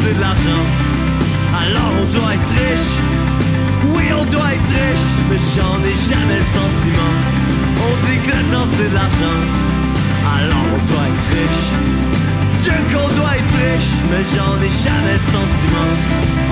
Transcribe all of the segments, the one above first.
de l'argent. Alors on doit être riche. Oui, on doit être riche, mais j'en ai jamais le sentiment. On dit que le temps c'est de l'argent. Alors on doit être riche. Dieu qu'on doit être riche, mais j'en ai jamais le sentiment.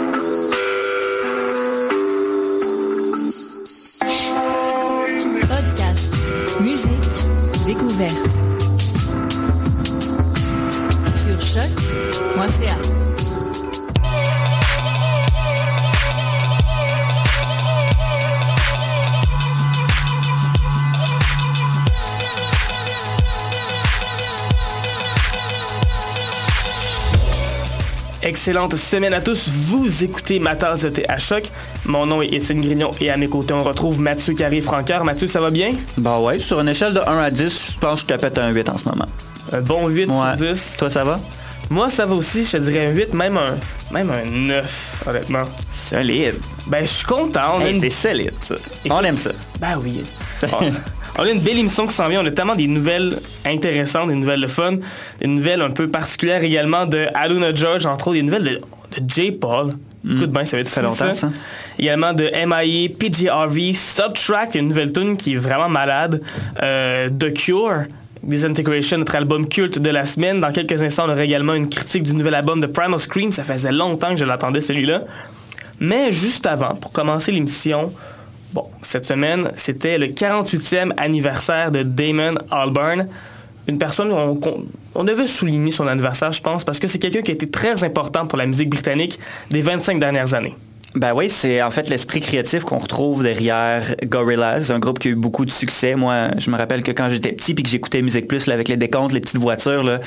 Sur choc.ca. Excellente semaine à tous. Vous écoutez ma tasse de thé à choc. Mon nom est Étienne Grignon et à mes côtés, on retrouve Mathieu Carré Francaire. Mathieu, ça va bien? Bah ouais, sur une échelle de 1 à 10, je pense que je te pète un 8 en ce moment. Un bon 8 Ouais. sur 10. Toi, ça va? Moi, ça va aussi. Je te dirais un 8, même un, même un 9, honnêtement. Solide. Ben, je suis content. Hey, une... C'est solide, ça. On aime ça. Ben oui. On- a une belle émission qui s'en vient. On a tellement des nouvelles intéressantes, des nouvelles de fun, des nouvelles un peu particulières également de Aluna George, entre autres, des nouvelles de, de J. Paul. Écoute bien, ça va être fait longtemps, ça. Également de MIA, PGRV, Subtract, une nouvelle tune qui est vraiment malade. Euh, The Cure, Disintegration, notre album culte de la semaine. Dans quelques instants, on aura également une critique du nouvel album de Primal Scream. Ça faisait longtemps que je l'attendais, celui-là. Mais juste avant, pour commencer l'émission, bon, cette semaine, c'était le 48e anniversaire de Damon Albarn. Une personne, on, on devait souligner son anniversaire, je pense, parce que c'est quelqu'un qui a été très important pour la musique britannique des 25 dernières années. Ben oui, c'est en fait l'esprit créatif qu'on retrouve derrière Gorillaz, un groupe qui a eu beaucoup de succès. Moi, je me rappelle que quand j'étais petit puis que j'écoutais Musique Plus là, avec les décomptes, les petites voitures, là,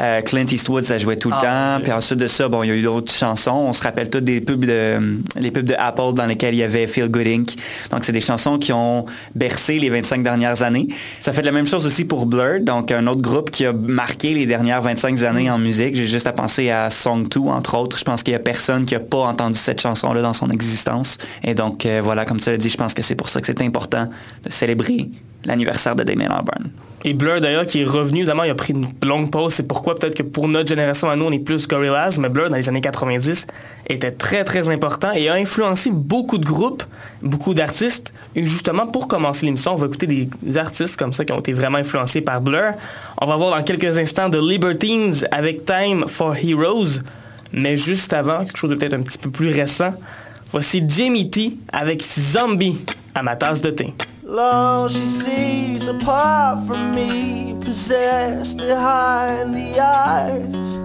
euh, Clint Eastwood, ça jouait tout le Ah, temps. Puis ensuite de ça, bon, il y a eu d'autres chansons. On se rappelle tous des pubs de les pubs de Apple dans lesquelles il y avait Feel Good Inc. Donc c'est des chansons qui ont bercé les 25 dernières années. Ça fait de la même chose aussi pour Blur, donc un autre groupe qui a marqué les dernières 25 années en musique. J'ai juste à penser à Song 2, entre autres. Je pense qu'il y a personne qui a pas entendu cette chanson-là dans son existence. Et donc, euh, voilà, comme tu l'as dit, je pense que c'est pour ça que c'est important de célébrer l'anniversaire de Damien Albarn. Et Blur d'ailleurs qui est revenu, évidemment il a pris une longue pause, c'est pourquoi peut-être que pour notre génération à nous on est plus Gorillaz, mais Blur dans les années 90 était très très important et a influencé beaucoup de groupes, beaucoup d'artistes. Et justement pour commencer l'émission, on va écouter des artistes comme ça qui ont été vraiment influencés par Blur. On va voir dans quelques instants The Libertines avec Time for Heroes, mais juste avant, quelque chose de peut-être un petit peu plus récent, voici Jamie T avec Zombie à ma tasse de thé. Long she sees apart from me, possessed behind the eyes.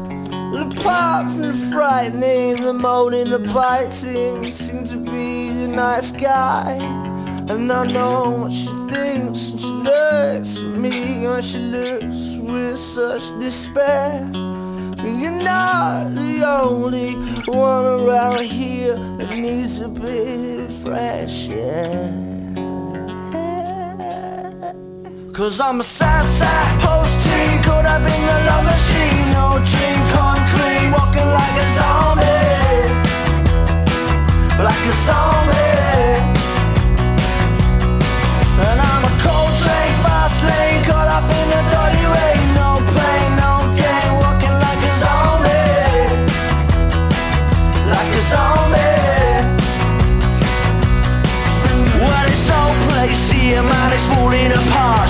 But apart from the frightening, the moaning, the biting, seems to be the nice guy. And I know what she thinks, and she looks at me, and she looks with such despair. You're not the only one around here that needs a bit of fresh air. Cause I'm a sad, sad post-teen Caught up in the love machine. No dream come clean Walking like a zombie. Like a zombie. And I'm a you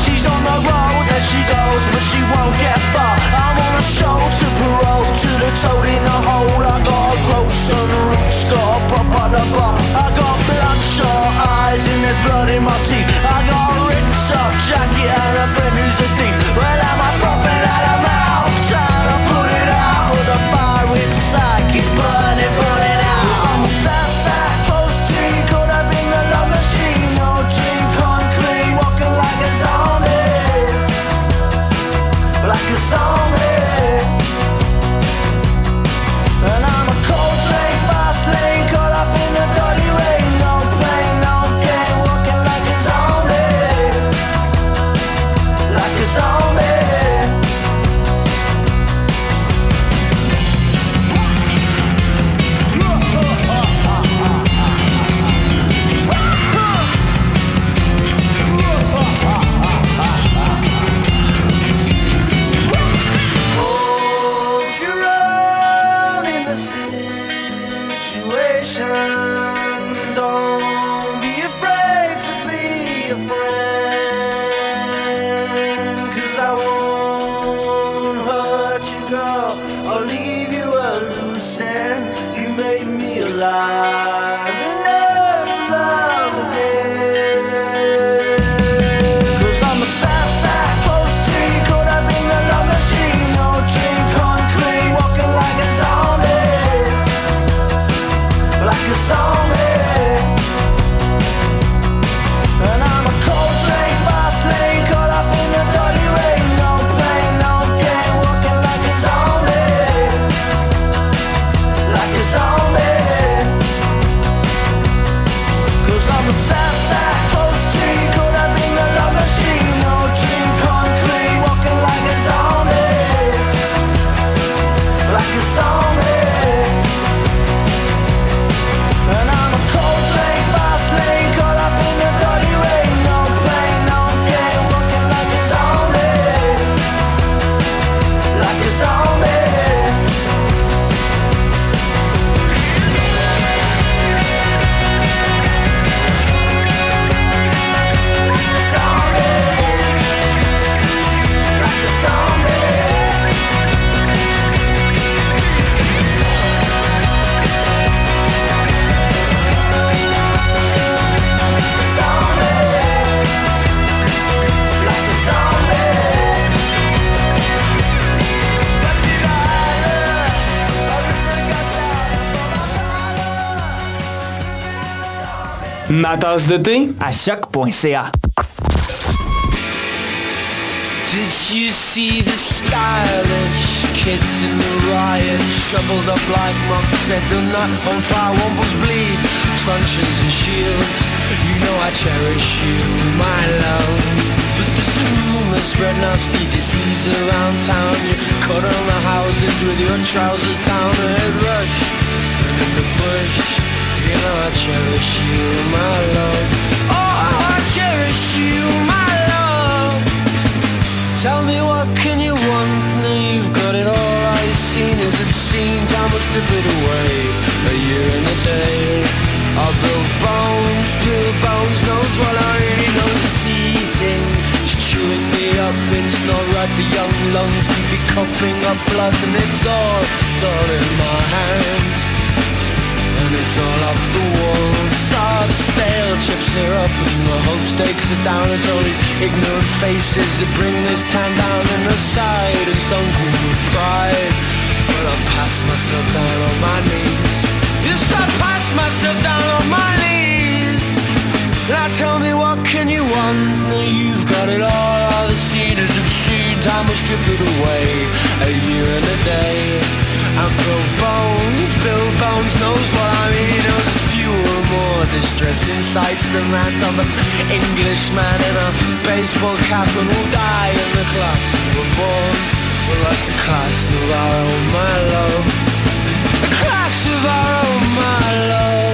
She's on the road as she goes, but she won't get far. I'm on a show to parole, to the toad in the hole. I got a grow some roots, got a pop at the bar. I got bloodshot eyes and there's blood in my teeth. I got a ripped up jacket and a friend who's a thief. Ma tasse de thé? À choc.ca. Did you see the stylish kids in the riot? Shoveled up like monks, set the night on fire Wombles bleed, truncheons and shields You know I cherish you, my love. But there's a rumor spread nasty disease around town. You cut on the houses with your trousers down. A head rush And in the bush, I cherish you, my love. Oh, I cherish you, my love. Tell me what can you want? Now you've got it all I've seen is obscene Time will strip it away. A year and a day. I build bones, Bill Bones knows what I really know It's eating, it's chewing me up. It's not right for young lungs. To be coughing up blood And it's all, it's all in my hands it's all up the walls. The stale chips are up and the hope stakes are down. It's all these ignorant faces that bring this town down And aside and sunken with pride. But I pass myself down on my knees. Yes, I pass myself down on my knees. Now tell me what can you want? Now you've got it all, all. The scene is obscene. Time will strip it away, a year and a day And Bill Bones, Bill Bones knows what I mean. More distressing sights than that of an Englishman in a baseball cap And will die in the class we were born. Well that's a class of our own, my love A class of our own, my love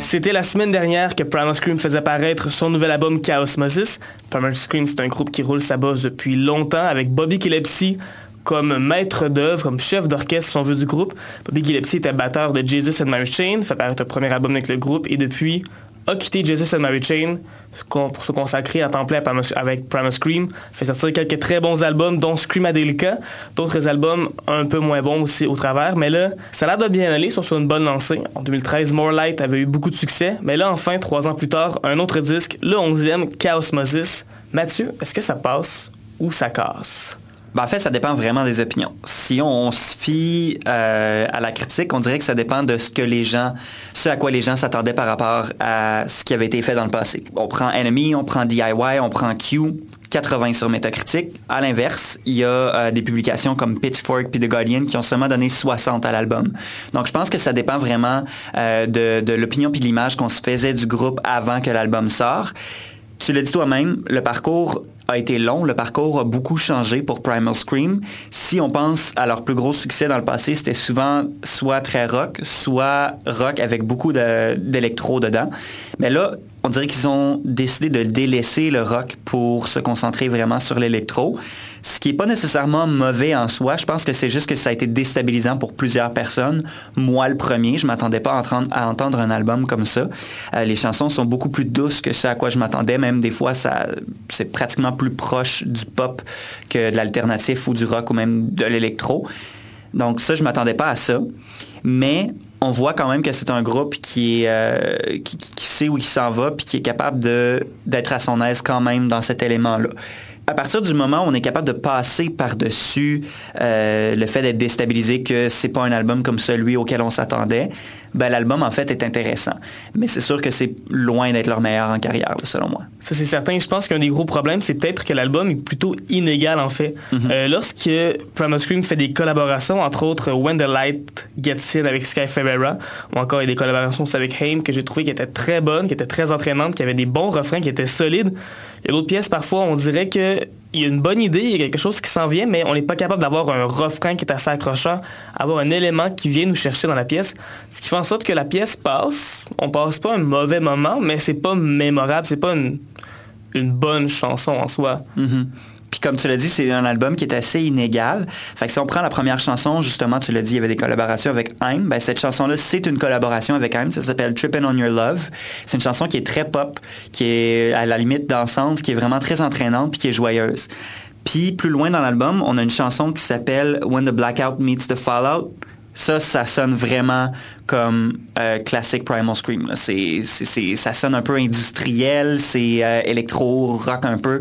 C'était la semaine dernière que Primal Scream faisait paraître son nouvel album Chaosmosis. Primal Scream, c'est un groupe qui roule sa bosse depuis longtemps avec Bobby Gillespie comme maître d'œuvre, comme chef d'orchestre, si on veut, du groupe. Bobby Gillespie était batteur de Jesus and Mary Chain, fait paraître un premier album avec le groupe et depuis a quitté Jesus and Mary Chain pour se consacrer à temps avec Primal Scream. Fait sortir quelques très bons albums, dont Screamadelica, d'autres albums un peu moins bons aussi au travers. Mais là, ça a bien aller, sont sur une bonne lancée. En 2013, More Light avait eu beaucoup de succès. Mais là, enfin, trois ans plus tard, un autre disque, le 11e, Chaosmosis. Mathieu, est-ce que ça passe ou ça casse? Ben, en fait, ça dépend vraiment des opinions. Si on se fie euh, à la critique, on dirait que ça dépend de ce que les gens, ce à quoi les gens s'attendaient par rapport à ce qui avait été fait dans le passé. On prend Enemy, on prend DIY, on prend Q, 80 sur Metacritic. À l'inverse, il y a euh, des publications comme Pitchfork puis The Guardian qui ont seulement donné 60 à l'album. Donc je pense que ça dépend vraiment euh, de, l'opinion puis de l'image qu'on se faisait du groupe avant que l'album sorte. Tu l'as dit toi-même, le parcours a été long. Le parcours a beaucoup changé pour Primal Scream. Si on pense à leur plus gros succès dans le passé, c'était souvent soit très rock, soit rock avec beaucoup d'électro dedans. Mais là, on dirait qu'ils ont décidé de délaisser le rock pour se concentrer vraiment sur l'électro. Ce qui n'est pas nécessairement mauvais en soi. Je pense que c'est juste que ça a été déstabilisant pour plusieurs personnes. Moi, le premier, je m'attendais pas à entendre, un album comme ça. Euh, les chansons sont beaucoup plus douces que ce à quoi je m'attendais. Même des fois, c'est pratiquement plus proche du pop que de l'alternatif ou du rock ou même de l'électro. Donc ça, je m'attendais pas à ça. Mais on voit quand même que c'est un groupe qui, euh, sait où il s'en va puis qui est capable d'être à son aise quand même dans cet élément-là à partir du moment où on est capable de passer par-dessus euh, le fait d'être déstabilisé, que c'est pas un album comme celui auquel on s'attendait, ben, l'album en fait est intéressant. Mais c'est sûr que c'est loin d'être leur meilleur en carrière, selon moi. Ça c'est certain. Je pense qu'un des gros problèmes, c'est peut-être que l'album est plutôt inégal en fait. Mm-hmm. Euh, lorsque Primal Scream fait des collaborations, entre autres When the Light Gets In avec Sky Ferreira, ou encore il y a des collaborations avec Haim que j'ai trouvé qui étaient très bonnes, qui étaient très entraînantes, qui avaient des bons refrains, qui étaient solides. Il y a d'autres pièces, parfois, on dirait qu'il y a une bonne idée, il y a quelque chose qui s'en vient, mais on n'est pas capable d'avoir un refrain qui est assez accrocheur, avoir un élément qui vient nous chercher dans la pièce. Ce qui fait en sorte que la pièce passe. On passe pas un mauvais moment, mais c'est pas mémorable, c'est pas une, bonne chanson en soi. Mm-hmm. Comme tu l'as dit, c'est un album qui est assez inégal. Fait que si on prend la première chanson, justement, tu l'as dit, il y avait des collaborations avec Haim. Ben, cette chanson-là, c'est une collaboration avec Haim. Ça s'appelle Trippin' on Your Love. C'est une chanson qui est très pop, qui est à la limite dansante, qui est vraiment très entraînante, puis qui est joyeuse. Puis plus loin dans l'album, on a une chanson qui s'appelle When the Blackout Meets the Fallout. Ça, ça sonne vraiment comme euh, classique Primal Scream. C'est, ça sonne un peu industriel, c'est euh, électro-rock un peu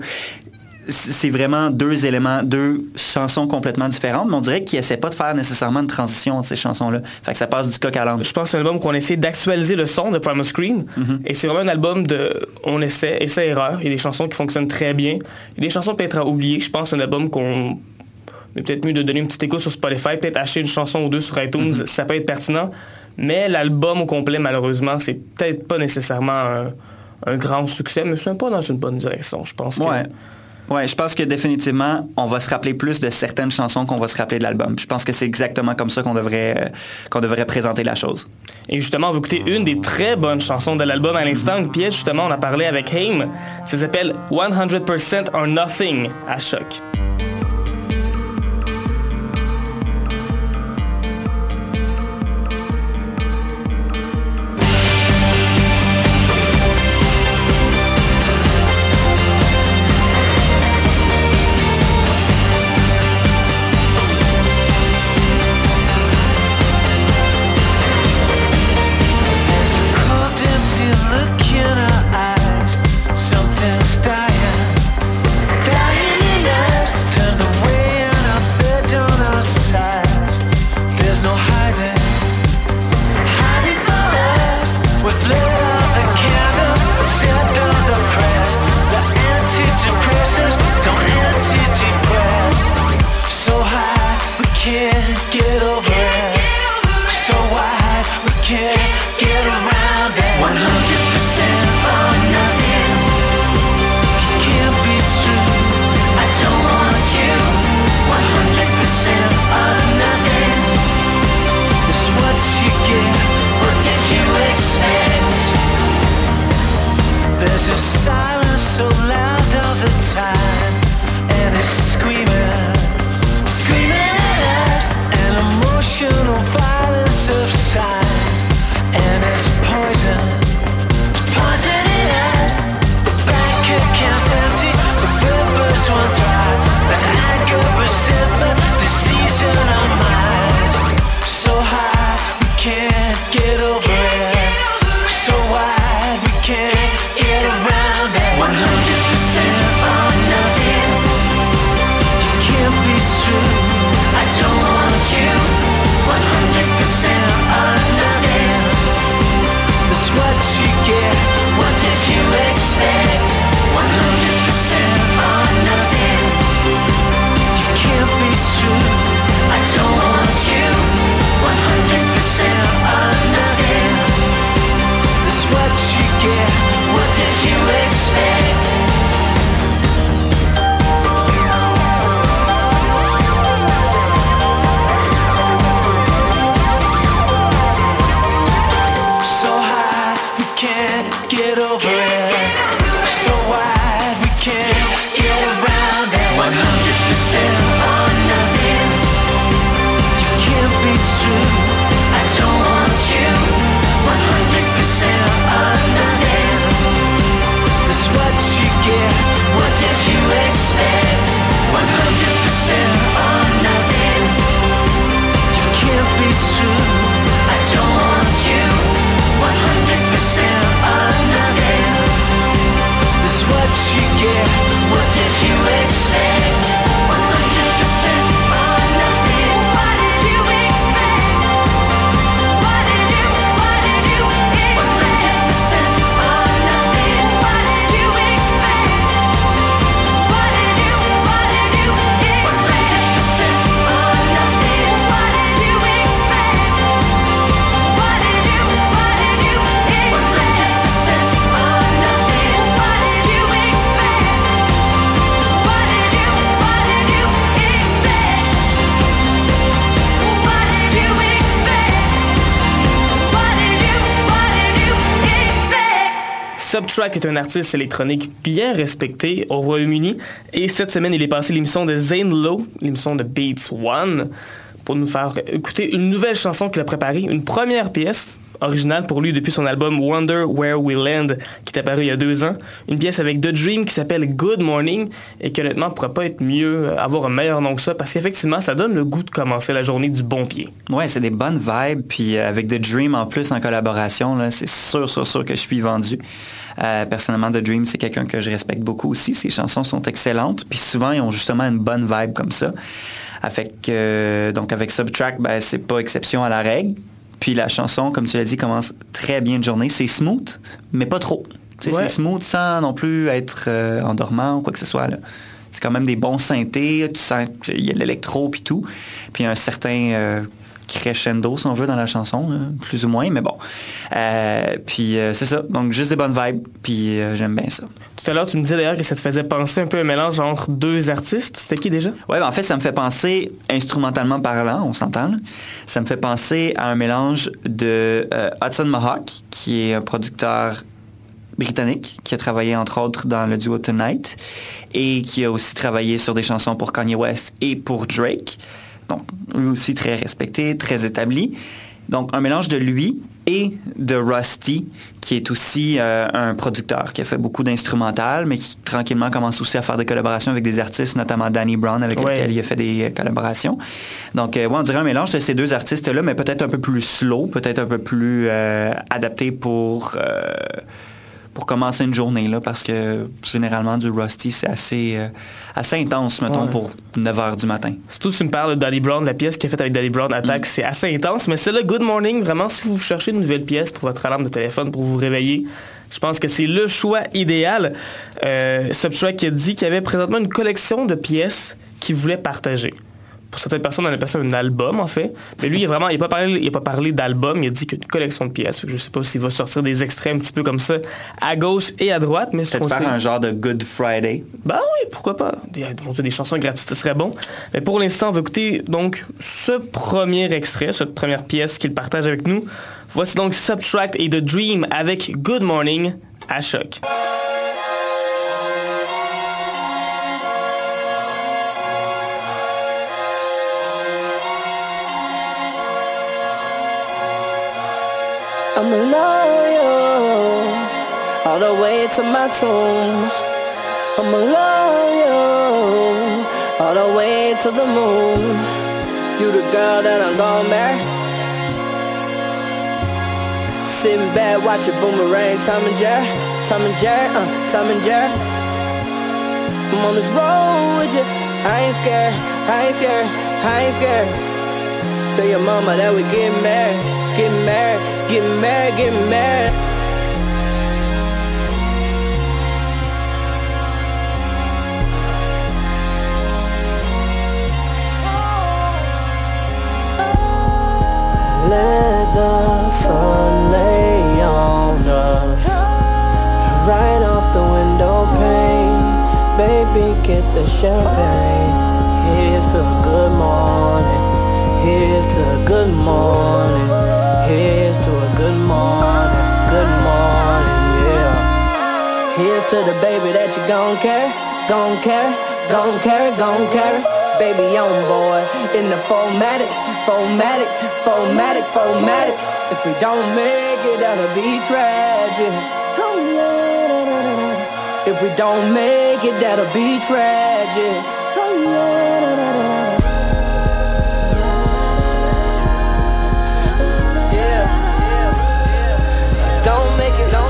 c'est vraiment deux éléments, deux chansons complètement différentes, mais on dirait qu'ils essaient pas de faire nécessairement une transition entre ces chansons-là. Fait que ça passe du coq à l'âne. Je pense que c'est un album qu'on essaie d'actualiser le son de Primal Scream. Mm-hmm. Et c'est vraiment un album de. On essaie, essai erreur. Il y a des chansons qui fonctionnent très bien. Il y a des chansons peut-être à oublier. Je pense un album qu'on. est peut-être mieux de donner une petite écoute sur Spotify, peut-être acheter une chanson ou deux sur iTunes, mm-hmm. ça peut être pertinent. Mais l'album au complet, malheureusement, c'est peut-être pas nécessairement un, grand succès, mais c'est pas dans une bonne direction. Je pense ouais. Ouais, je pense que définitivement, on va se rappeler plus de certaines chansons qu'on va se rappeler de l'album. Je pense que c'est exactement comme ça qu'on devrait, euh, devrait présenter la chose. Et justement, on va écouter une des très bonnes chansons de l'album à l'instant. Une pièce, justement, on a parlé avec Haim. Ça s'appelle 100% or Nothing à choc. Subtract est un artiste électronique bien respecté au Royaume-Uni. Et cette semaine, il est passé l'émission de Zane Lowe, l'émission de Beats One, pour nous faire écouter une nouvelle chanson qu'il a préparée, une première pièce originale pour lui depuis son album Wonder Where We Land qui est apparu il y a deux ans. Une pièce avec The Dream qui s'appelle Good Morning et qui honnêtement pourrait pas être mieux, avoir un meilleur nom que ça parce qu'effectivement ça donne le goût de commencer la journée du bon pied. Ouais, c'est des bonnes vibes. Puis euh, avec The Dream en plus en collaboration, c'est sûr, sûr, sûr que je suis vendu. Euh, personnellement, The Dream, c'est quelqu'un que je respecte beaucoup aussi. Ses chansons sont excellentes. Puis souvent, ils ont justement une bonne vibe comme ça. Euh, donc avec Subtract, ben, c'est pas exception à la règle. Puis la chanson, comme tu l'as dit, commence très bien de journée. C'est smooth, mais pas trop. Ouais. C'est smooth sans non plus être euh, endormant ou quoi que ce soit. là. C'est quand même des bons synthés. Tu sens qu'il y a de l'électro puis tout. Puis un certain euh, crescendo, si on veut, dans la chanson, là, plus ou moins, mais bon. Euh, puis c'est ça. Donc juste des bonnes vibes. Puis j'aime bien ça. Tout à l'heure, tu me disais d'ailleurs que ça te faisait penser un peu un mélange entre deux artistes. C'était qui déjà? Ouais, ben, en fait, ça me fait penser, instrumentalement parlant, on s'entend, ça me fait penser à un mélange de euh, Hudson Mohawk, qui est un producteur britannique, qui a travaillé entre autres dans le duo Tonight, et qui a aussi travaillé sur des chansons pour Kanye West et pour Drake. Donc, lui aussi très respecté, très établi. Donc, un mélange de lui et de Rusty, qui est aussi euh, un producteur qui a fait beaucoup d'instrumental, mais qui tranquillement commence aussi à faire des collaborations avec des artistes, notamment Danny Brown, avec Ouais. lequel il a fait des euh, collaborations. Donc, euh, ouais, on dirait un mélange de ces deux artistes-là, mais peut-être un peu plus slow, peut-être un peu plus euh, adapté pour... pour commencer une journée, là, parce que généralement, du Rusty, c'est assez, euh, assez intense, mettons, Ouais. pour 9 h du matin. Surtout, tu me parles de Daddy Brown, la pièce qu'il a faite avec Daddy Brown Attack, c'est assez intense, mais c'est le Good Morning, vraiment, si vous cherchez une nouvelle pièce pour votre alarme de téléphone pour vous réveiller, je pense que c'est le choix idéal. Euh, Subtract qui a dit qu'il y avait présentement une collection de pièces qu'il voulait partager. Pour certaines personnes, on appelle ça un album, en fait. Mais lui, il a vraiment, il n'a pas parlé, il a pas parlé d'album, il a dit qu'une collection de pièces. Je ne sais pas s'il va sortir des extraits un petit peu comme ça, à gauche et à droite, mais je Peut-être faire un genre de Good Friday. ben oui, pourquoi pas. Des, des chansons gratuites, ce serait bon. Mais pour l'instant, on va écouter donc ce premier extrait, cette première pièce qu'il partage avec nous. Voici donc Subtract et The Dream avec Good Morning à choc. I'm a loyal all the way to my tomb. I'm a loyal all the way to the moon. You the girl that I'm gonna marry. Sitting back, watching boomerang, Tom and Jerry, Tom and Jerry, uh, Tom and Jerry. I'm on this road with you. I ain't scared, I ain't scared, I ain't scared. Tell your mama that we get married, get married, get mad, get mad. Let the sun lay on us. Right off the window pane. Baby, get the champagne. Here's to a good morning. Here's to a good morning Here's to a good morning Good morning, yeah Here's to the baby that you gon' carry Gon' carry, gon' carry, gon' carry Baby on board in the formatic, formatic, formatic, formatic. If we don't make it, that'll be tragic. If we don't make it, that'll be tragic. Don't make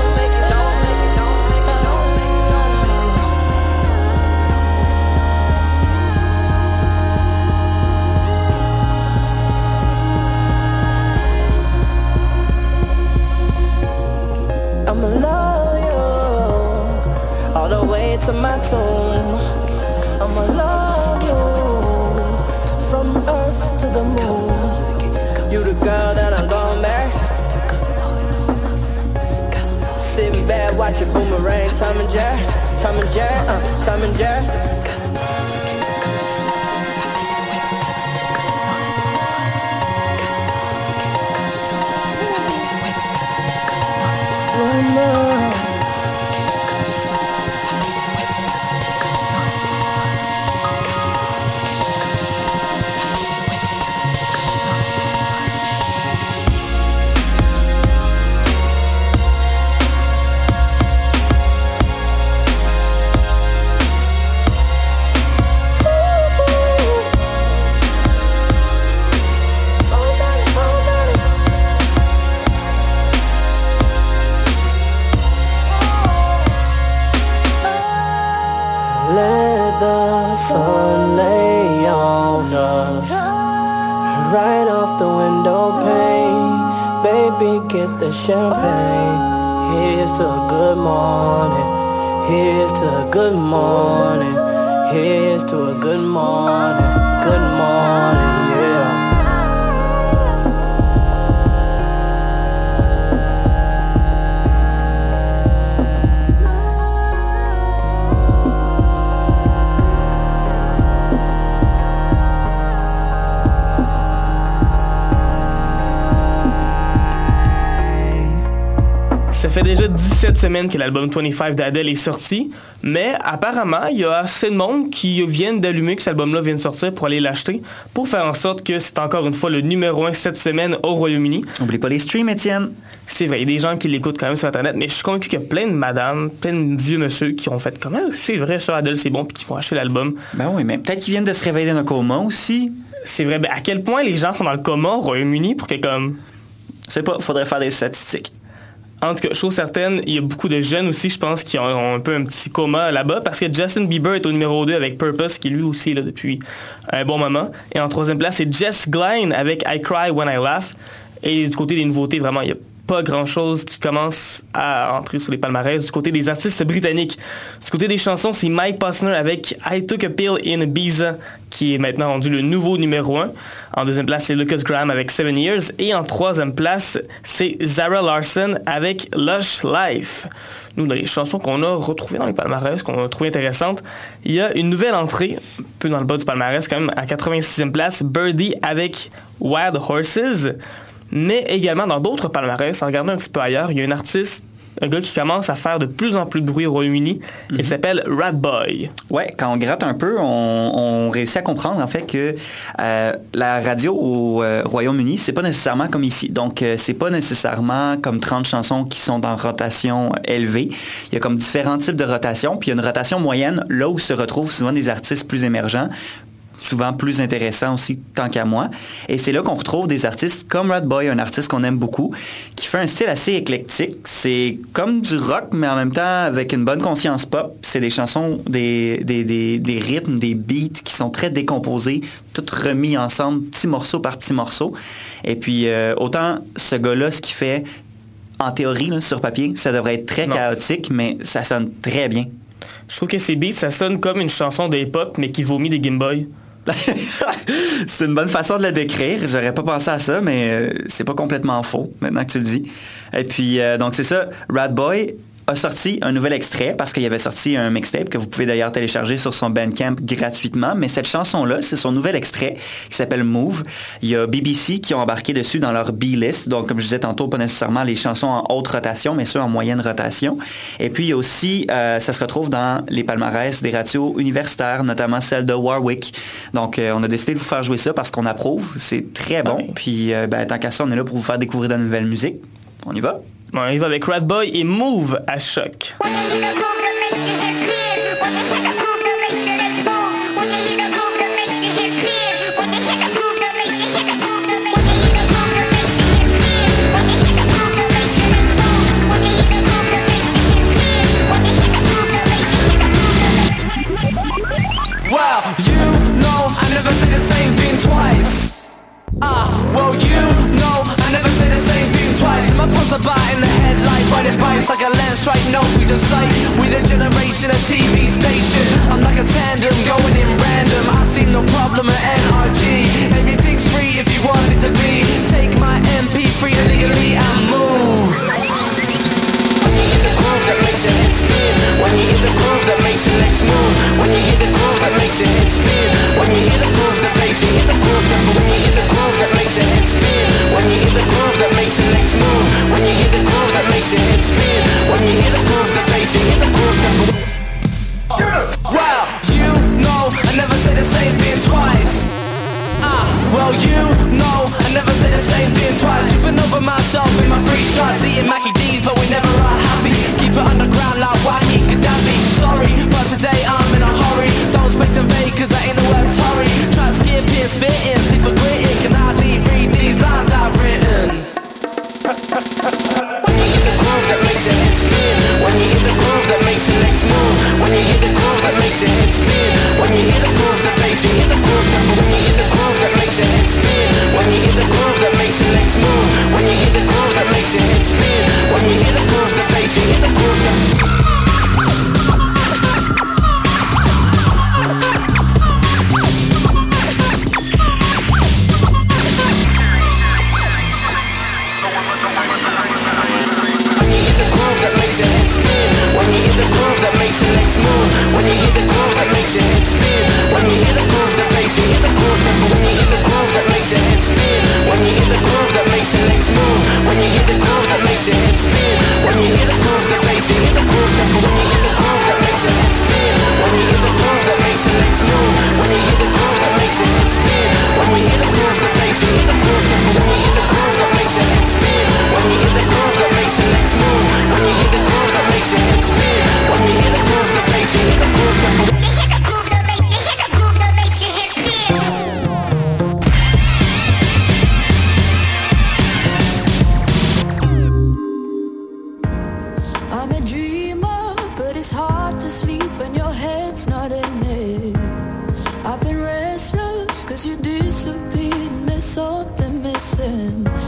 Ça fait déjà 17 semaines que l'album 25 d'Adele est sorti, mais apparemment, il y a assez de monde qui viennent d'allumer que cet album-là vient de sortir pour aller l'acheter, pour faire en sorte que c'est encore une fois le numéro 1 cette semaine au Royaume-Uni. Oublie pas les streams, Étienne. C'est vrai, il y a des gens qui l'écoutent quand même sur Internet, mais je suis convaincu qu'il y a plein de madames, plein de vieux monsieur qui ont fait comme Ah, c'est vrai, ça, Adele, c'est bon, puis qui vont acheter l'album. Ben oui, mais peut-être qu'ils viennent de se réveiller d'un coma aussi. C'est vrai, ben à quel point les gens sont dans le coma au Royaume-Uni pour que comme... C'est pas, faudrait faire des statistiques. En tout cas, chose certaine, il y a beaucoup de jeunes aussi, je pense, qui ont, un peu un petit coma là-bas, parce que Justin Bieber est au numéro 2 avec Purpose, qui lui aussi est là depuis un bon moment. Et en troisième place, c'est Jess Glynne avec I Cry When I Laugh. Et du côté des nouveautés, vraiment, il y a grand-chose qui commence à entrer sur les palmarès du côté des artistes britanniques. Du côté des chansons, c'est Mike Posner avec I Took a Pill in Ibiza qui est maintenant rendu le nouveau numéro 1. En deuxième place, c'est Lucas Graham avec Seven Years. Et en troisième place, c'est Zara Larson avec Lush Life. Nous, dans les chansons qu'on a retrouvées dans les palmarès, qu'on a trouvées intéressantes, il y a une nouvelle entrée, un peu dans le bas du palmarès quand même, à 86e place, Birdie avec Wild Horses. Mais également dans d'autres palmarès, en regardant un petit peu ailleurs, il y a un artiste, un gars qui commence à faire de plus en plus de bruit au Royaume-Uni. Il s'appelle Rat Boy. Ouais, quand on gratte un peu, on, on réussit à comprendre en fait que euh, la radio au euh, Royaume-Uni, c'est pas nécessairement comme ici. Donc, euh, c'est pas nécessairement comme 30 chansons qui sont en rotation élevée. Il y a comme différents types de rotations, puis il y a une rotation moyenne là où se retrouvent souvent des artistes plus émergents souvent plus intéressants aussi tant qu'à moi. Et c'est là qu'on retrouve des artistes comme Rat Boy, un artiste qu'on aime beaucoup, qui fait un style assez éclectique. C'est comme du rock, mais en même temps avec une bonne conscience pop. C'est des chansons, des, des, des, des rythmes, des beats qui sont très décomposés, tout remis ensemble, petit morceau par petit morceau. Et puis, euh, autant ce gars-là, ce qu'il fait, en théorie, là, sur papier, ça devrait être très Non. chaotique, mais ça sonne très bien. Je trouve que ces beats, ça sonne comme une chanson de hip-hop, mais qui vomit des Game Boy. c'est une bonne façon de le décrire. J'aurais pas pensé à ça, mais euh, c'est pas complètement faux, maintenant que tu le dis. Et puis, euh, donc c'est ça. Rat Boy a sorti un nouvel extrait parce qu'il avait sorti un mixtape que vous pouvez d'ailleurs télécharger sur son Bandcamp gratuitement. Mais cette chanson-là, c'est son nouvel extrait qui s'appelle Move. Il y a BBC qui ont embarqué dessus dans leur B-list. Donc, comme je disais tantôt, pas nécessairement les chansons en haute rotation, mais ceux en moyenne rotation. Et puis, il y a aussi, euh, ça se retrouve dans les palmarès des radios universitaires, notamment celle de Warwick. Donc, euh, on a décidé de vous faire jouer ça parce qu'on approuve. C'est très bon. Puis, euh, ben, tant qu'à ça, on est là pour vous faire découvrir de la nouvelle musique. On y va? Il va avec Rat Boy et Move à choc. Well, you know I never say the same thing twice. Ah, well, you know twice. My pulse a bite in the headlight, riding bites like a lens straight. No, we just say we the generation of TV station. I'm like a tandem going in random. I see no problem at NRG. Everything's free if you want it to be. Take my MP3 illegally and move. That makes your head spin When you hear the groove that makes your legs move. When you hear the groove that makes your head spin When you hear the groove that makes you hear the groove. That When you hear the groove that makes your head spin When you hear the groove that makes your legs move. When you good.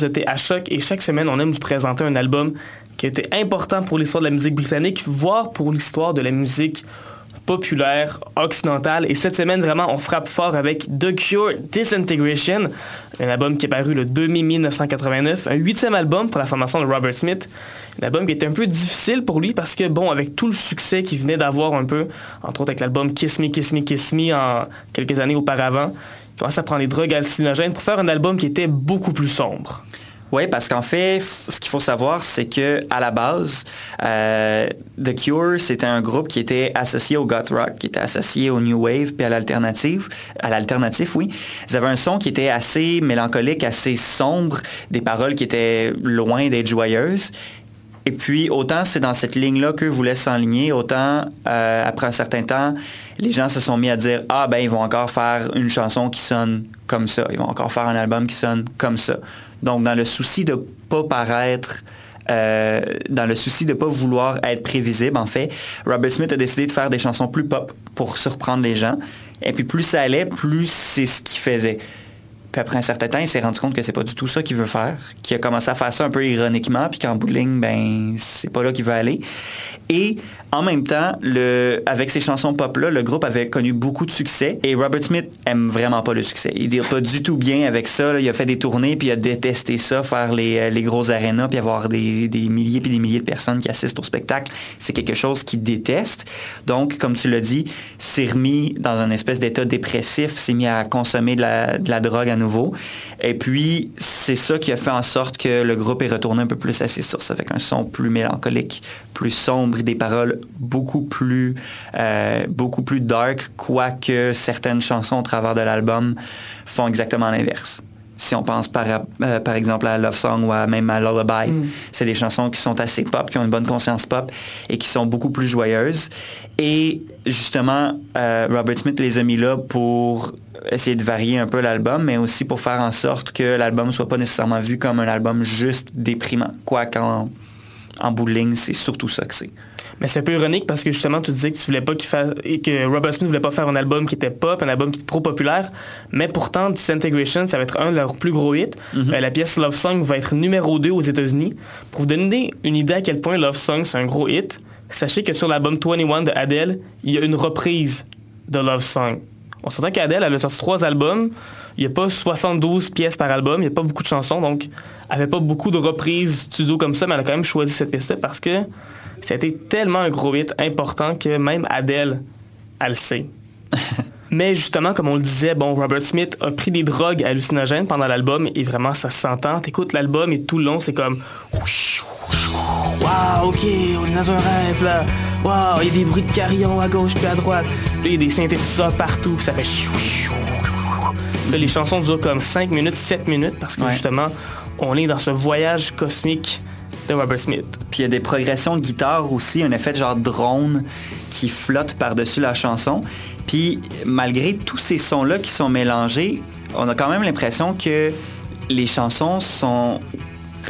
De thé à choc et chaque semaine, on aime vous présenter un album qui été important pour l'histoire de la musique britannique, voire pour l'histoire de la musique populaire occidentale. Et cette semaine, vraiment, on frappe fort avec The Cure Disintegration, un album qui est paru le 2 mai 1989, un huitième album pour la formation de Robert Smith. Un album qui était un peu difficile pour lui parce que, bon, avec tout le succès qu'il venait d'avoir un peu, entre autres avec l'album Kiss Me, Kiss Me, Kiss Me en quelques années auparavant, il commençait à prendre des drogues hallucinogènes pour faire un album qui était beaucoup plus sombre. Oui, parce qu'en fait, ce qu'il faut savoir, c'est que à la base, euh, The Cure, c'était un groupe qui était associé au goth rock, qui était associé au new wave puis à l'alternative, à l'alternatif, oui. Ils avaient un son qui était assez mélancolique, assez sombre, des paroles qui étaient loin d'être joyeuses. Et puis, autant c'est dans cette ligne-là qu'eux voulaient s'enligner, autant euh, après un certain temps, les gens se sont mis à dire Ah, ben, ils vont encore faire une chanson qui sonne comme ça. Ils vont encore faire un album qui sonne comme ça. Donc, dans le souci de pas paraître. euh, dans le souci de ne pas vouloir être prévisible, en fait, Robert Smith a décidé de faire des chansons plus pop pour surprendre les gens. Et puis plus ça allait, plus c'est ce qu'il faisait. Puis après un certain temps, il s'est rendu compte que c'est pas du tout ça qu'il veut faire, qu'il a commencé à faire ça un peu ironiquement, puis qu'en bout de ligne, ben, c'est pas là qu'il veut aller. Et en même temps, le, avec ces chansons pop-là, le groupe avait connu beaucoup de succès et Robert Smith aime vraiment pas le succès. Il dit pas du tout bien avec ça. Il a fait des tournées, puis il a détesté ça, faire les, euh, les gros arénas, puis avoir des, des milliers puis des milliers de personnes qui assistent au spectacle. C'est quelque chose qu'il déteste. Donc, comme tu l'as dit, s'est remis dans un espèce d'état dépressif, s'est mis à consommer de la, de la drogue à nouveau. Et puis, c'est ça qui a fait en sorte que le groupe est retourné un peu plus à ses sources, avec un son plus mélancolique, plus sombre, des paroles beaucoup plus, euh, beaucoup plus dark, quoique certaines chansons au travers de l'album font exactement l'inverse. Si on pense par, euh, par exemple à Love Song ou à même à Lullaby, c'est des chansons qui sont assez pop, qui ont une bonne conscience pop et qui sont beaucoup plus joyeuses. Et justement, euh, Robert Smith les a mis là pour essayer de varier un peu l'album, mais aussi pour faire en sorte que l'album soit pas nécessairement vu comme un album juste déprimant. Quoi qu'en en bout de ligne, c'est surtout ça que c'est. Mais c'est un peu ironique parce que justement, tu disais que tu voulais pas qu'il fasse, que Robert Smith voulait pas faire un album qui était pop, un album qui était trop populaire. Mais pourtant, Disintegration, ça va être un de leurs plus gros hits. Euh, la pièce Love Song va être numéro 2 aux États-Unis. Pour vous donner une idée à quel point Love Song, c'est un gros hit, sachez que sur l'album 21 de Adele, il y a une reprise de Love Song. On s'entend qu'Adele, elle a sorti trois albums. Il n'y a pas 72 pièces par album, il n'y a pas beaucoup de chansons, donc elle fait pas beaucoup de reprises studio comme ça, mais elle a quand même choisi cette pièce-là parce que ça a été tellement un gros hit important que même Adele, elle le sait. Mais justement, comme on le disait, bon, Robert Smith a pris des drogues hallucinogènes pendant l'album et vraiment ça s'entend. T'écoutes l'album et tout le long c'est comme Waouh, ok, on est dans un rêve là. Waouh, il y a des bruits de carillon à gauche puis à droite. Puis il y a des synthétiseurs partout, puis ça fait. Là, les chansons durent comme 5 minutes, 7 minutes parce que Ouais. justement, on est dans ce voyage cosmique de Robert Smith. Puis il y a des progressions de guitare aussi, un effet de genre drone qui flotte par-dessus la chanson. Puis malgré tous ces sons-là qui sont mélangés, on a quand même l'impression que les chansons sont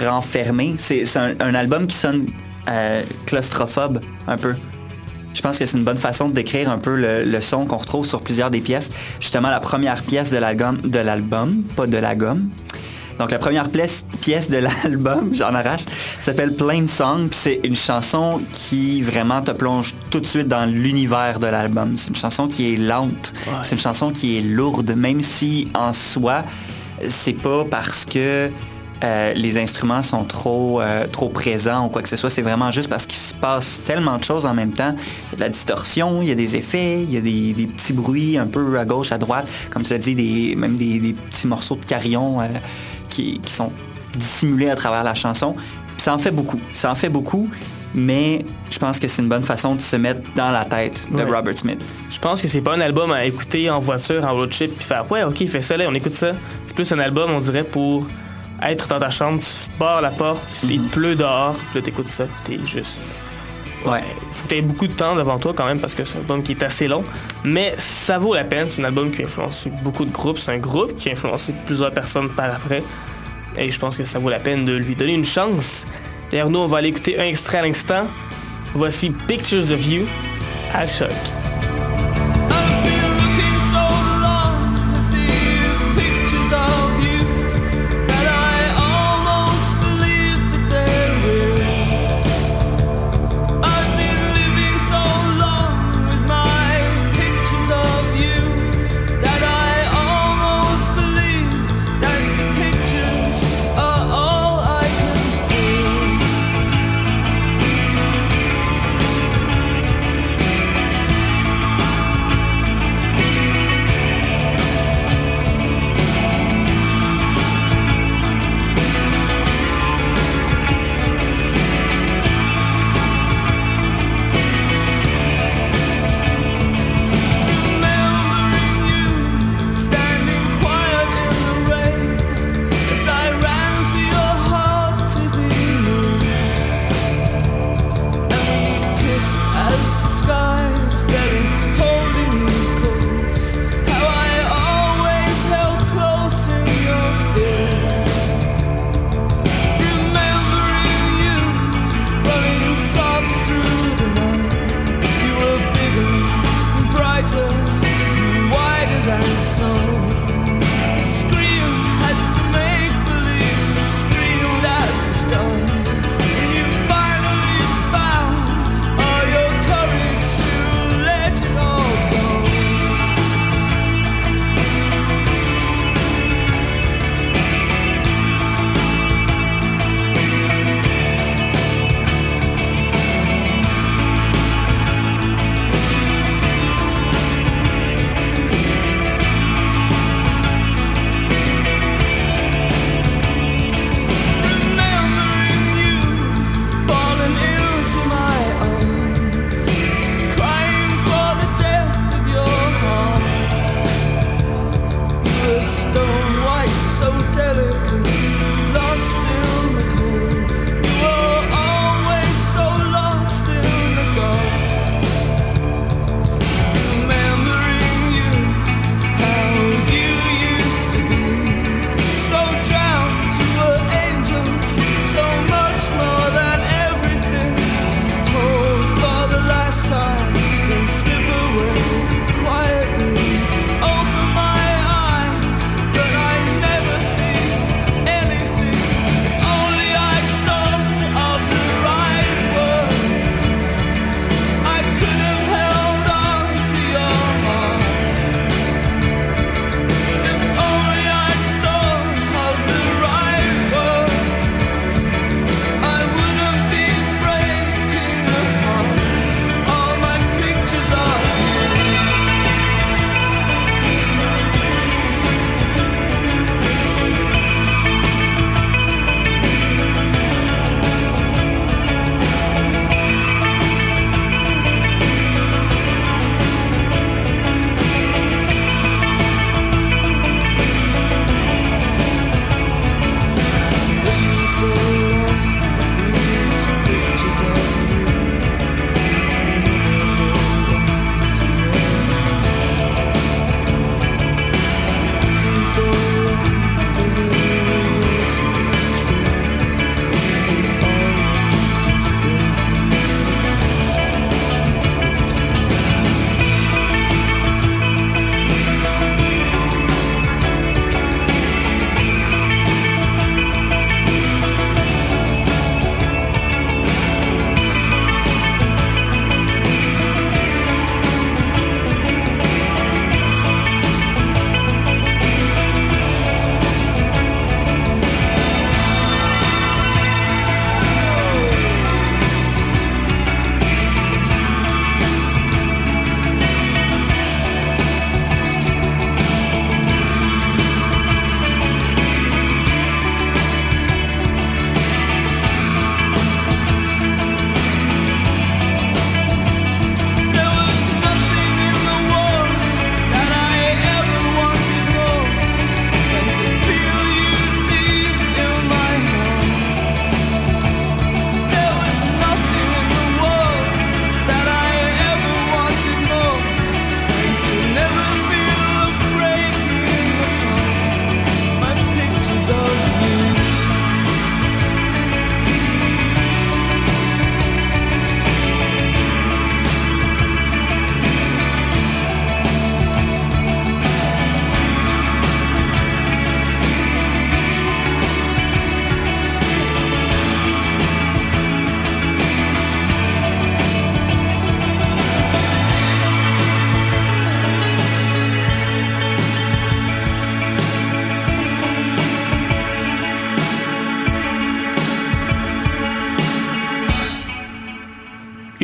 renfermées. C'est un, album qui sonne euh, claustrophobe un peu. Je pense que c'est une bonne façon de décrire un peu le, le son qu'on retrouve sur plusieurs des pièces. Justement, la première pièce de l'album, de l'album, pas de la gomme. Donc la première pièce, de l'album, j'en arrache, s'appelle Plain Song. C'est une chanson qui vraiment te plonge tout de suite dans l'univers de l'album. C'est une chanson qui est lente. C'est une chanson qui est lourde, même si en soi, c'est pas parce que euh, les instruments sont trop, euh, trop présents ou quoi que ce soit. C'est vraiment juste parce qu'il se passe tellement de choses en même temps. Il y a de la distorsion, il y a des effets, il y a des, des petits bruits un peu à gauche, à droite. Comme tu l'as dit, des, même des, des petits morceaux de carillon euh, qui, qui sont dissimulés à travers la chanson. Puis ça en fait beaucoup. Ça en fait beaucoup, mais je pense que c'est une bonne façon de se mettre dans la tête de Ouais. Robert Smith. Je pense que c'est pas un album à écouter en voiture, en road trip, puis faire ouais, ok, fais ça là, on écoute ça. C'est plus un album, on dirait, pour être dans ta chambre, tu barres la porte, il pleut dehors, puis là t'écoutes ça, puis t'es juste. Ouais. Faut que t'aies beaucoup de temps devant toi quand même parce que c'est un album qui est assez long, mais ça vaut la peine. C'est un album qui a influencé beaucoup de groupes. C'est un groupe qui a influencé plusieurs personnes par après. Et je pense que ça vaut la peine de lui donner une chance. D'ailleurs, nous, on va aller écouter un extrait à l'instant. Voici Pictures of You à choc.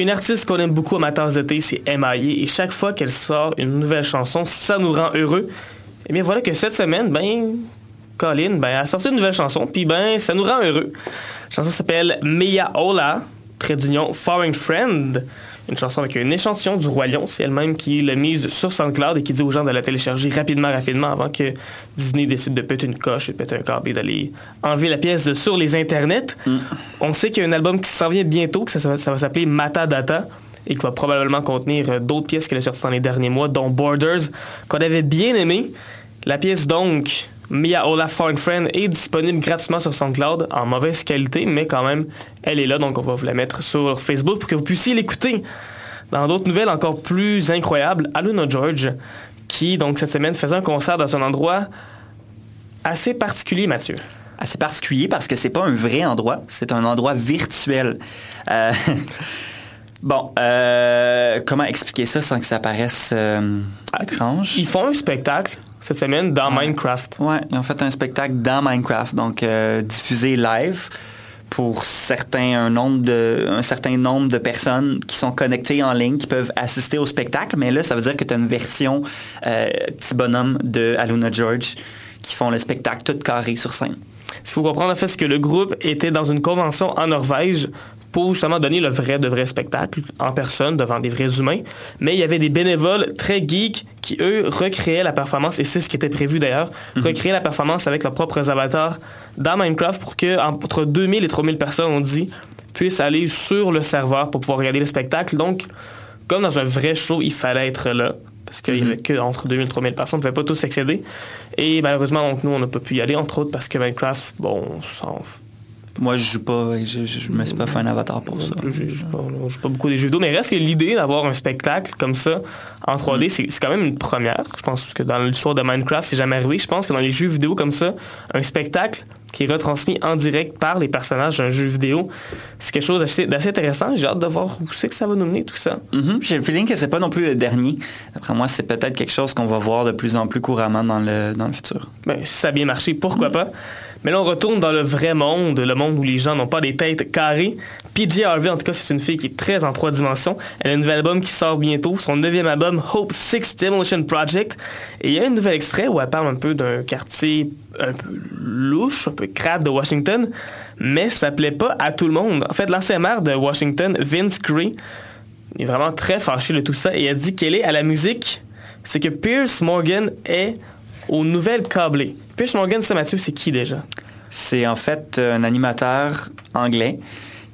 Une artiste qu'on aime beaucoup amateurs d'été, c'est M.I.A. Et chaque fois qu'elle sort une nouvelle chanson, ça nous rend heureux. Et bien voilà que cette semaine, ben, Colin, ben, a sorti une nouvelle chanson, puis ben, ça nous rend heureux. La chanson s'appelle Mea Ola, trait d'union Foreign Friend. Une chanson avec un échantillon du Roi Lion. C'est elle-même qui l'a mise sur SoundCloud et qui dit aux gens de la télécharger rapidement, rapidement avant que Disney décide de péter une coche et de péter un câble et d'aller enlever la pièce sur les internets. On sait qu'il y a un album qui s'en vient bientôt, que ça, ça va- ça va s'appeler Matadata et qui va probablement contenir euh, d'autres pièces qu'elle a sorties dans les derniers mois, dont Borders, qu'on avait bien aimé. La pièce donc, Mia Ola Foreign Friend, est disponible gratuitement sur SoundCloud en mauvaise qualité, mais quand même, elle est là, donc on va vous la mettre sur Facebook pour que vous puissiez l'écouter. Dans d'autres nouvelles encore plus incroyables, Aluna George, qui donc cette semaine faisait un concert dans un endroit assez particulier, Mathieu. assez particulier parce que c'est pas un vrai endroit, c'est un endroit virtuel. Euh, bon, euh, comment expliquer ça sans que ça paraisse euh, étrange? Ils font un spectacle cette semaine dans Minecraft. Ouais, ils ont fait un spectacle dans Minecraft, donc euh, diffusé live pour certains, un, nombre de, un certain nombre de personnes qui sont connectées en ligne, qui peuvent assister au spectacle. Mais là, ça veut dire que tu as une version euh, petit bonhomme de Aluna George qui font le spectacle tout carré sur scène. Ce qu'il faut comprendre, en fait, c'est que le groupe était dans une convention en Norvège pour justement donner le vrai de vrai spectacle en personne devant des vrais humains. Mais il y avait des bénévoles très geeks qui, eux, recréaient la performance, et c'est ce qui était prévu d'ailleurs, recréaient la performance avec leurs propres avatars dans Minecraft pour que entre 2000 et 3000 personnes, on dit, puissent aller sur le serveur pour pouvoir regarder le spectacle. Donc, comme dans un vrai show, il fallait être là. Parce qu'il n'y avait que entre 2000 et 3000 personnes, on ne pouvait pas tous accéder. Et malheureusement, donc, nous, on n'a pas pu y aller, entre autres, parce que Minecraft, bon, s'en Moi, je joue pas, je, je, je me suis pas fait un avatar pour ça. je joue pas, beaucoup des jeux vidéo, mais reste que l'idée d'avoir un spectacle comme ça en 3D, c'est c'est quand même une première. Je pense que dans l'histoire de Minecraft, c'est jamais arrivé. Je pense que dans les jeux vidéo comme ça, un spectacle qui est retransmis en direct par les personnages d'un jeu vidéo, c'est quelque chose d'assez intéressant. J'ai hâte de voir où c'est que ça va nous mener tout ça. Mhm. J'ai le feeling que c'est pas non plus le dernier. Après moi, c'est peut-être quelque chose qu'on va voir de plus en plus couramment dans le, dans le futur. Ben, si ça a bien marché, pourquoi pas? Mais là, on retourne dans le vrai monde, le monde où les gens n'ont pas des têtes carrées. PJ Harvey, en tout cas, c'est une fille qui est très en trois dimensions. Elle a un nouvel album qui sort bientôt, son neuvième album, Hope 6 Demolition Project. Et il y a un nouvel extrait où elle parle un peu d'un quartier un peu louche, un peu crade de Washington, mais ça plaît pas à tout le monde. En fait, l'ancien maire de Washington, Vince Gray, est vraiment très fâché de tout ça et a dit qu'elle est à la musique ce que Pierce Morgan est aux nouvelles câblées. Pierce Morgan, ça Mathieu, c'est qui déjà? C'est en fait un animateur anglais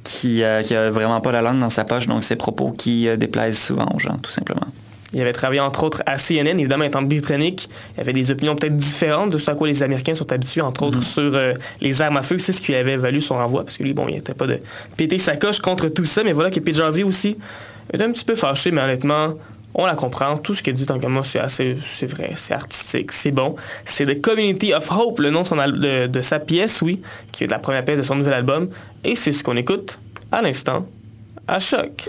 qui, euh, qui a vraiment pas la langue dans sa poche, donc ses propos qui euh, déplaisent souvent aux gens, tout simplement. Il avait travaillé entre autres à CNN, évidemment étant britannique. Il avait des opinions peut-être différentes de ce à quoi les Américains sont habitués, entre autres sur euh, les armes à feu. C'est ce qui avait valu son renvoi, parce que lui, bon, il n'était pas de péter sa coche contre tout ça. Mais voilà que PJ Harvey aussi est un petit peu fâché, mais honnêtement, on la comprend. Tout ce qu'il dit, tant que moi, c'est assez, c'est vrai, c'est artistique, c'est bon. C'est The Community of Hope, le nom de, de sa pièce, oui, qui est la première pièce de son nouvel album. Et c'est ce qu'on écoute à l'instant à Choc.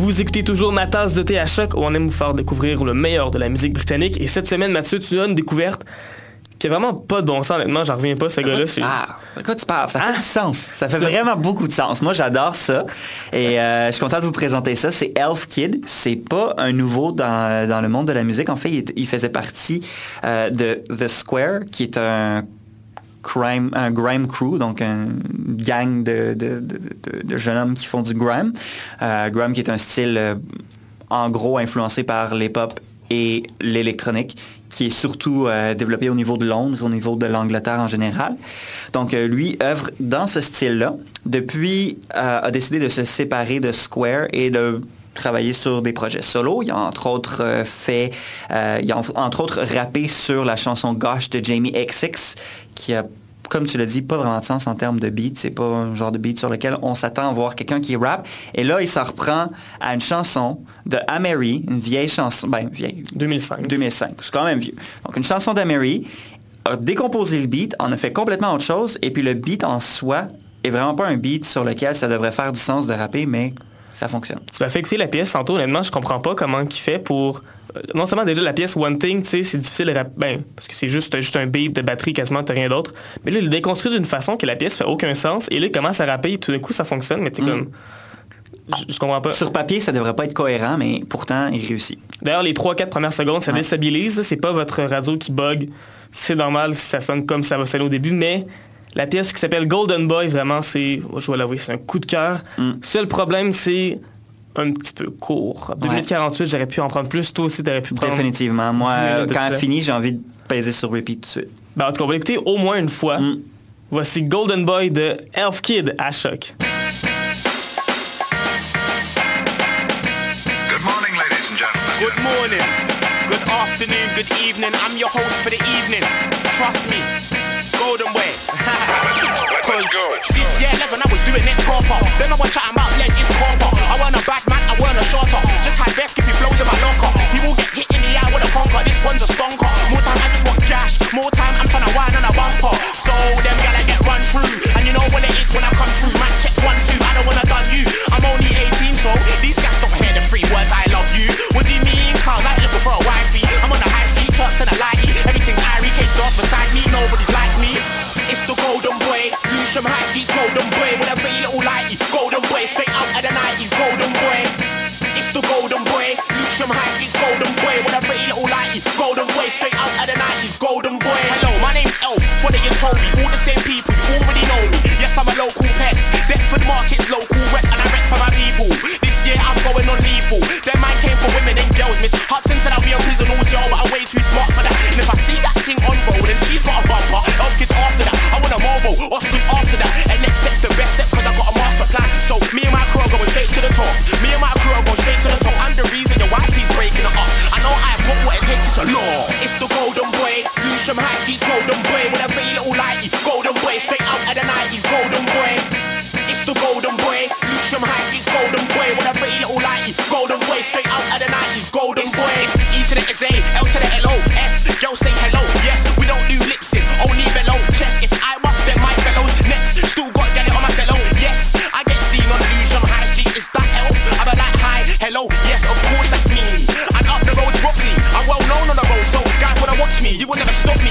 Vous écoutez toujours ma tasse de thé à choc où on aime vous faire découvrir le meilleur de la musique britannique. Et cette semaine, Mathieu, tu nous as une découverte qui a vraiment pas de bon sens, honnêtement. J'en reviens pas, ce gars-là. c'est- Ah, de quoi tu parles? Ça fait Ah. du sens. Ça fait vraiment beaucoup de sens. Moi, j'adore ça. Et euh, je suis content de vous présenter ça. C'est Elf Kid. C'est pas un nouveau dans, dans le monde de la musique. En fait, il, est- il faisait partie euh, de The Square, qui est un un grime crew, donc une gang de, de- jeunes hommes qui font du grime. Euh, grime qui est un style euh, en gros influencé par les et l'électronique, qui est surtout euh, développé au niveau de Londres, au niveau de l'Angleterre en général. Donc lui œuvre dans ce style-là. Depuis, a décidé de se séparer de Square et de travailler sur des projets solo. Il a entre autres fait, il a en- entre autres rappé sur la chanson Gosh de Jamie XX, qui a comme tu l'as dit, pas vraiment de sens en termes de beat. C'est pas un genre de beat sur lequel on s'attend à voir quelqu'un qui rappe. Et là, il s'en reprend à une chanson de Amery, une vieille chanson, ben vieille, 2005. 2005. C'est quand même vieux. Donc, une chanson d'Amery a décomposé le beat, en a fait complètement autre chose, et puis le beat en soi est vraiment pas un beat sur lequel ça devrait faire du sens de rapper, mais ça fonctionne. Tu m'as fait écouter la pièce tantôt, honnêtement, je comprends pas comment il fait pour. Euh, Non seulement déjà la pièce One Thing, tu sais, c'est difficile Ben, parce que c'est juste, juste un beat de batterie, quasiment, t'as rien d'autre. Mais là, il le déconstruit d'une façon que la pièce fait aucun sens. Et là, il commence à rapper, et tout d'un coup, ça fonctionne, mais t'es comme. Je, je comprends pas. Sur papier, ça devrait pas être cohérent, mais pourtant, il réussit. D'ailleurs, les 3-4 premières secondes, ça Ouais. déstabilise. C'est pas votre radio qui bug. C'est normal si ça sonne comme ça va sonner au début, mais la pièce qui s'appelle Golden Boy, vraiment, c'est, je dois l'avouer, c'est un coup de cœur. Mm. Seul problème, c'est un petit peu court. 2 Ouais. minutes 48, j'aurais pu en prendre plus. Toi aussi, t'aurais pu prendre. Définitivement. Moi, 10 minutes de quand elle finit, j'ai envie de peser sur repeat tout de suite. Ben, en tout cas, on va l'écouter au moins une fois. Mm. Voici Golden Boy de Elf Kid à choc. Good morning, ladies and gentlemen. Good morning, good afternoon, good evening. I'm your host for the evening. Trust me, Golden Way. Cause since year 11 I was doing it proper. Then I was chatting about proper. I weren't a bad man, I weren't a shorter. Just had best skippy flows in my locker. He will get hit in the eye with a conker. This one's a stonker. More time I just want cash. More time I'm trying to whine on a bumper. So them gotta get run through. And you know what it is when I come through. Man, check one, two. I don't wanna done you. I'm only 18, so these guys don't hear the three words I love you. What do you mean? Cause I ain't looking for a wifey. I'm on the high street, trucks and a lighty. Everything's Irie, caged off beside me. Nobody's like me. It's the golden boy. Lewisham High Street's golden boy. With a very little lighty. Golden boy, straight And Toby. All the same people. Already know me. Yes, I'm a local pet. Deptford Market's local rep. And I rep for my people. This year I'm going on lethal. Then mine came for women and girls. Miss Hudson said I'll be in prison or jail. But I'm way too smart for that. And if I see that thing on road and she's got a bumper, Elf kids after that. I want a mobile. Oscars after that. And next step's the best step cause I got a master plan. So me and my crew are going straight to the top. Me and my crew are going straight to the top. I'm the reason your wifey's breaking it up. I know I've got what it takes, it's a law. Yes, of course that's me. And up the road broccoli. I'm well known on the road, so guys wanna watch me. You will never stop me,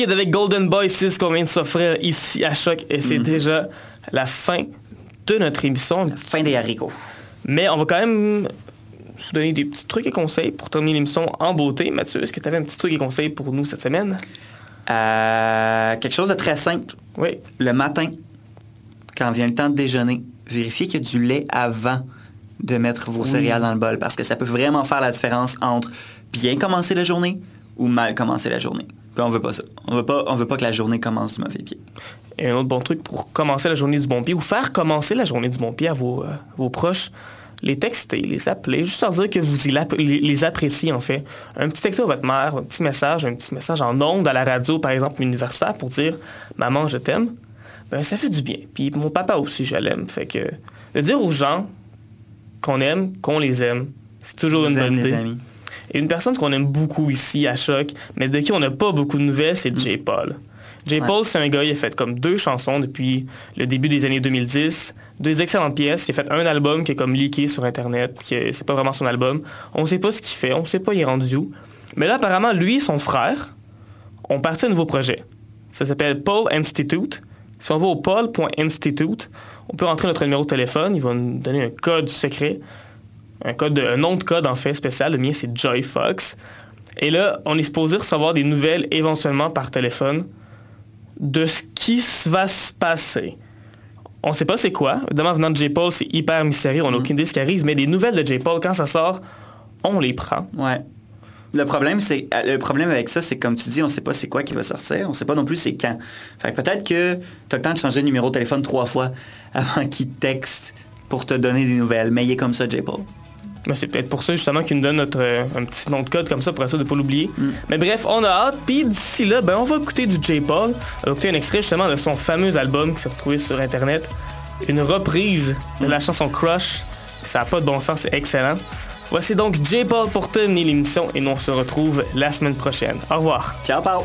Kid avec Golden Boy 6 qu'on vient de s'offrir ici à Choc. Et c'est déjà la fin de notre émission. Fin des haricots. Mais on va quand même vous donner des petits trucs et conseils pour terminer l'émission en beauté. Mathieu, est-ce que tu avais un petit truc et conseil pour nous cette semaine? Euh, quelque chose de très simple. Oui. Le matin, quand vient le temps de déjeuner, vérifiez qu'il y a du lait avant de mettre vos céréales dans le bol parce que ça peut vraiment faire la différence entre bien commencer la journée ou mal commencer la journée. Puis on veut pas ça. On veut pas, on veut pas que la journée commence du mauvais pied. Et un autre bon truc pour commencer la journée du bon pied ou faire commencer la journée du bon pied à vos, euh, vos proches, les texter, les appeler, juste leur dire que vous y les, appréciez en fait. Un petit texto à votre mère, un petit message, un petit message en ondes à la radio, par exemple universitaire, pour dire « Maman, je t'aime », ben ça fait du bien. Puis mon papa aussi, je l'aime. Fait que de dire aux gens qu'on aime, qu'on les aime, c'est toujours une bonne idée. amis. Et une personne qu'on aime beaucoup ici à Choc, mais de qui on n'a pas beaucoup de nouvelles, c'est J. Paul. J. Ouais. Paul, c'est un gars, il a fait comme deux chansons depuis le début des années 2010, deux excellentes pièces. Il a fait un album qui est comme leaké sur Internet, qui est- c'est pas vraiment son album. On sait pas ce qu'il fait, on sait pas il est rendu où. Mais là, apparemment, lui et son frère ont parti un nouveau projet. Ça s'appelle Paul Institute. Si on va au paul.institute, on peut rentrer notre numéro de téléphone, il va nous donner un code secret un, code de- un nom de code en fait spécial. Le mien, c'est Joy Fox. Et là, on est supposé recevoir des nouvelles éventuellement par téléphone de ce qui va se passer. On sait pas c'est quoi. Évidemment, venant de J-Paul, c'est hyper mystérieux. On n'a aucune idée de ce qui arrive. Mais des nouvelles de J-Paul, quand ça sort, on les prend. Ouais. Le problème, c'est euh, le problème avec ça, c'est que, comme tu dis, on sait pas c'est quoi qui va sortir, on sait pas non plus c'est quand. Fait que peut-être que tu as le temps de changer de numéro de téléphone trois fois avant qu'il te texte pour te donner des nouvelles. Mais il est comme ça, J. Paul. Mais c'est peut-être pour ça justement qu'il nous donne notre, euh, un petit nom de code comme ça pour essayer de ne pas l'oublier. Mais bref, on a hâte. Puis d'ici là, ben, on va écouter du J. Paul. On va écouter un extrait justement de son fameux album qui s'est retrouvé sur Internet. Une reprise de la chanson Crush. Ça n'a pas de bon sens, c'est excellent. Voici donc J. Paul pour terminer l'émission et nous on se retrouve la semaine prochaine. Au revoir. Ciao, Paul!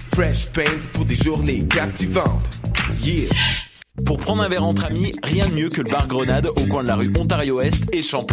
Fresh Paint pour des journées captivantes. Yeah! Pour prendre un verre entre amis, rien de mieux que le bar Grenade au coin de la rue Ontario-Est et Champlain.